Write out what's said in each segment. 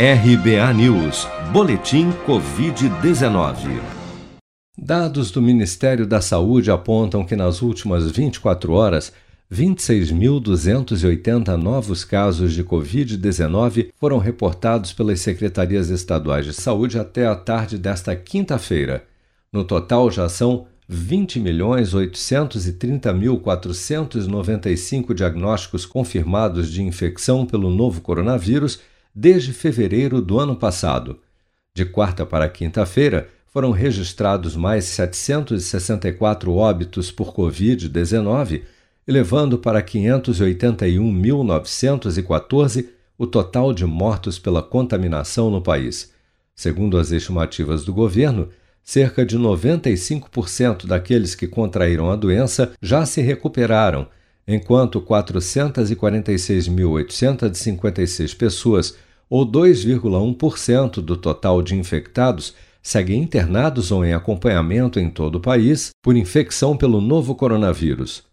RBA News, Boletim Covid-19. Dados do Ministério da Saúde apontam que nas últimas 24 horas, 26.280 novos casos de Covid-19 foram reportados pelas secretarias estaduais de saúde até a tarde desta quinta-feira. No total, já são 20.830.495 diagnósticos confirmados de infecção pelo novo coronavírus desde fevereiro do ano passado. De quarta para quinta-feira, foram registrados mais 764 óbitos por Covid-19, elevando para 581.914 o total de mortos pela contaminação no país. Segundo as estimativas do governo, cerca de 95% daqueles que contraíram a doença já se recuperaram, enquanto 446.856 pessoas, ou 2,1% do total de infectados, seguem internados ou em acompanhamento em todo o país por infecção pelo novo coronavírus.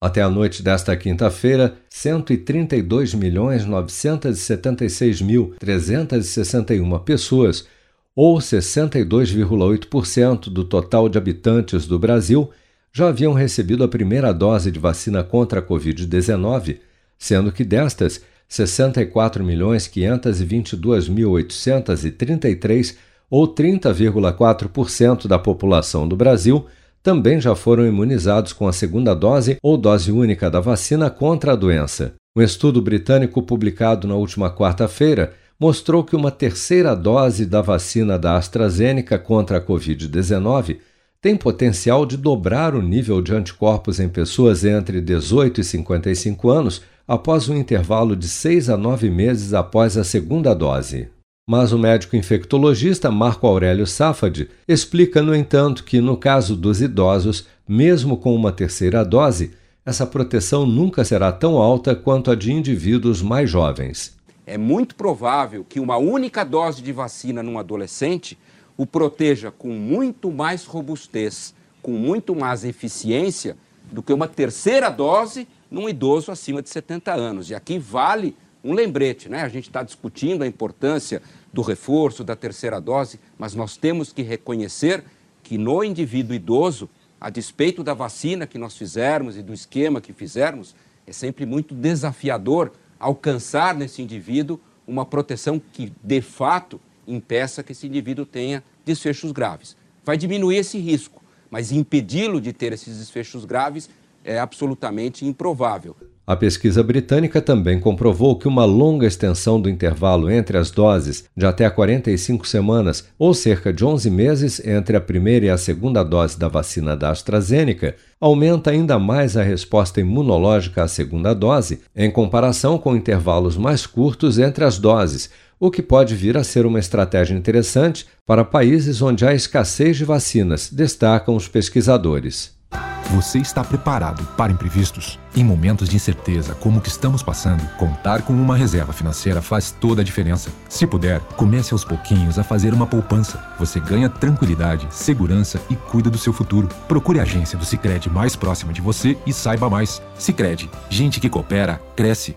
Até a noite desta quinta-feira, 132.976.361 pessoas, ou 62,8% do total de habitantes do Brasil, já haviam recebido a primeira dose de vacina contra a Covid-19, sendo que destas, 64.522.833, ou 30,4% da população do Brasil, também já foram imunizados com a segunda dose ou dose única da vacina contra a doença. Um estudo britânico publicado na última quarta-feira mostrou que uma terceira dose da vacina da AstraZeneca contra a Covid-19 tem potencial de dobrar o nível de anticorpos em pessoas entre 18 e 55 anos após um intervalo de 6 a 9 meses após a segunda dose. Mas o médico infectologista Marco Aurélio Safad explica, no entanto, que no caso dos idosos, mesmo com uma terceira dose, essa proteção nunca será tão alta quanto a de indivíduos mais jovens. É muito provável que uma única dose de vacina num adolescente o proteja com muito mais robustez, com muito mais eficiência do que uma terceira dose num idoso acima de 70 anos. E aqui vale um lembrete, né? A gente está discutindo a importância do reforço, da terceira dose, mas nós temos que reconhecer que no indivíduo idoso, a despeito da vacina que nós fizermos e do esquema que fizermos, é sempre muito desafiador alcançar nesse indivíduo uma proteção que, de fato, impeça que esse indivíduo tenha desfechos graves. Vai diminuir esse risco, mas impedi-lo de ter esses desfechos graves é absolutamente improvável. A pesquisa britânica também comprovou que uma longa extensão do intervalo entre as doses, de até 45 semanas, ou cerca de 11 meses entre a primeira e a segunda dose da vacina da AstraZeneca, aumenta ainda mais a resposta imunológica à segunda dose, em comparação com intervalos mais curtos entre as doses, o que pode vir a ser uma estratégia interessante para países onde há escassez de vacinas, destacam os pesquisadores. Você está preparado para imprevistos? Em momentos de incerteza como o que estamos passando, contar com uma reserva financeira faz toda a diferença. Se puder, comece aos pouquinhos a fazer uma poupança. Você ganha tranquilidade, segurança e cuida do seu futuro. Procure a agência do Sicredi mais próxima de você e saiba mais. Sicredi, gente que coopera cresce.